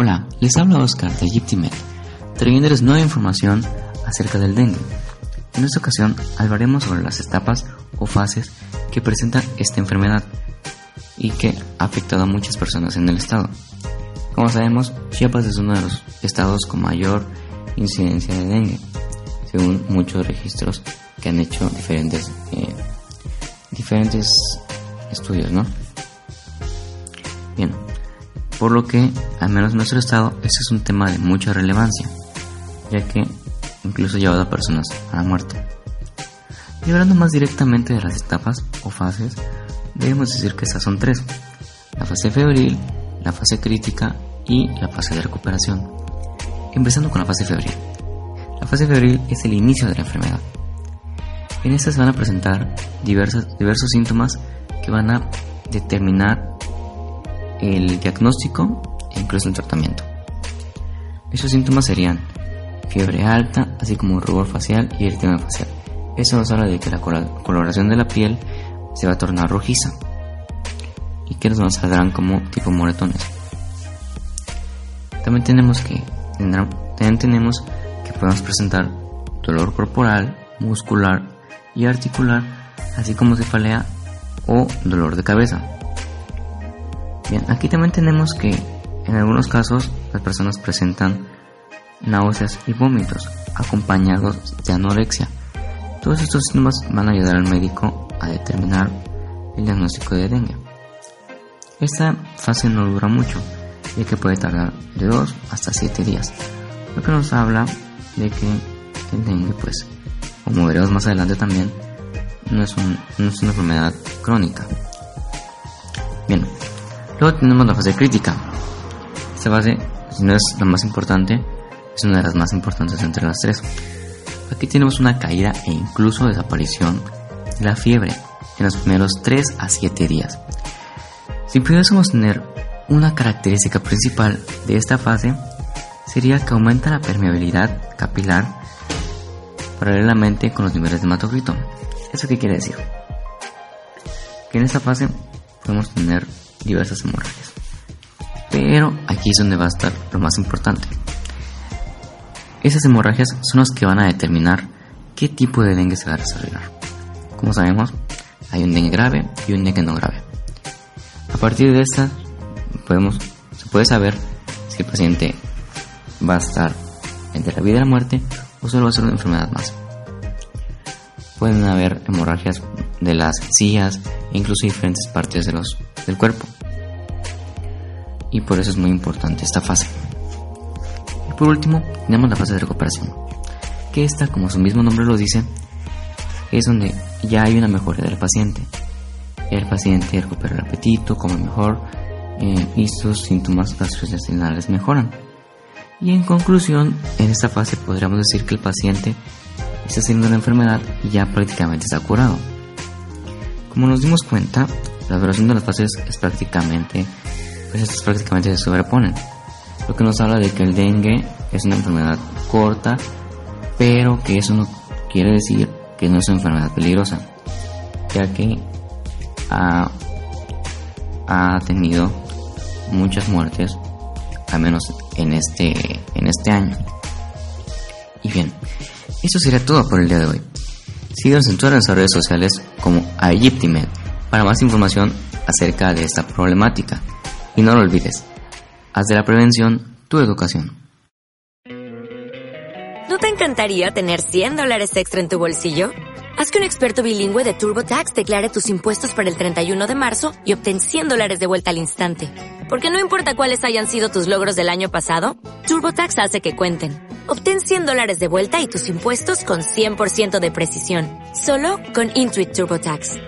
Hola, les habla Oscar de Egyptimed, trayéndoles nueva información acerca del dengue. En esta ocasión hablaremos sobre las etapas o fases que presenta esta enfermedad y que ha afectado a muchas personas en el estado. Como sabemos, Chiapas es uno de los estados con mayor incidencia de dengue, según muchos registros que han hecho diferentes, eh, diferentes estudios, ¿no? Bien, por lo que, al menos en nuestro estado, este es un tema de mucha relevancia, ya que incluso ha llevado a personas a la muerte. Y hablando más directamente de las etapas o fases, debemos decir que estas son tres, la fase febril, la fase crítica y la fase de recuperación. Empezando con la fase febril. La fase febril es el inicio de la enfermedad. En esta se van a presentar diversos, diversos síntomas que van a determinar el diagnóstico e incluso el tratamiento. Esos síntomas serían fiebre alta, así como rubor facial y eritema facial. Eso nos habla de que la coloración de la piel se va a tornar rojiza y que nos saldrán como tipo moretones. También tenemos que también tenemos que podemos presentar dolor corporal, muscular y articular, así como cefalea o dolor de cabeza. Bien, aquí también tenemos que en algunos casos las personas presentan náuseas y vómitos acompañados de anorexia. Todos estos síntomas van a ayudar al médico a determinar el diagnóstico de dengue. Esta fase no dura mucho, ya que puede tardar de 2 hasta 7 días, lo que nos habla de que el dengue, pues, como veremos más adelante también, no es, no es una enfermedad crónica. Luego tenemos la fase crítica. Esta fase, si no es la más importante, es una de las más importantes entre las tres. Aquí tenemos una caída e incluso desaparición de la fiebre en los primeros 3 a 7 días. Si pudiésemos tener una característica principal de esta fase, sería que aumenta la permeabilidad capilar paralelamente con los niveles de hematocrito. ¿Eso qué quiere decir? Que en esta fase podemos tener diversas hemorragias. Pero aquí es donde va a estar lo más importante. Esas hemorragias son las que van a determinar qué tipo de dengue se va a desarrollar. Como sabemos, hay un dengue grave y un dengue no grave. A partir de esta, podemos, se puede saber si el paciente va a estar entre la vida y la muerte o solo va a ser una enfermedad más. Pueden haber hemorragias de las encías e incluso diferentes partes de los, del cuerpo. Y por eso es muy importante esta fase. Y por último, tenemos la fase de recuperación, que esta, como su mismo nombre lo dice, es donde ya hay una mejora del paciente. El paciente recupera el apetito, come mejor eh, y sus síntomas gastrointestinales mejoran. Y en conclusión, en esta fase podríamos decir que el paciente está haciendo la enfermedad y ya prácticamente está curado. Como nos dimos cuenta, la duración de las fases es prácticamente, pues estas prácticamente se sobreponen, lo que nos habla de que el dengue es una enfermedad corta, pero que eso no quiere decir que no es una enfermedad peligrosa, ya que ha, ha tenido muchas muertes, al menos en este, en este año. Y bien, eso sería todo por el día de hoy. Síganos en todas nuestras redes sociales como Aegyptimed para más información acerca de esta problemática. Y no lo olvides, haz de la prevención tu educación. ¿No te encantaría tener 100 dólares extra en tu bolsillo? Haz que un experto bilingüe de TurboTax declare tus impuestos para el 31 de marzo y obtén 100 dólares de vuelta al instante. Porque no importa cuáles hayan sido tus logros del año pasado, TurboTax hace que cuenten. Obtén 100 dólares de vuelta y tus impuestos con 100% de precisión. Solo con Intuit TurboTax.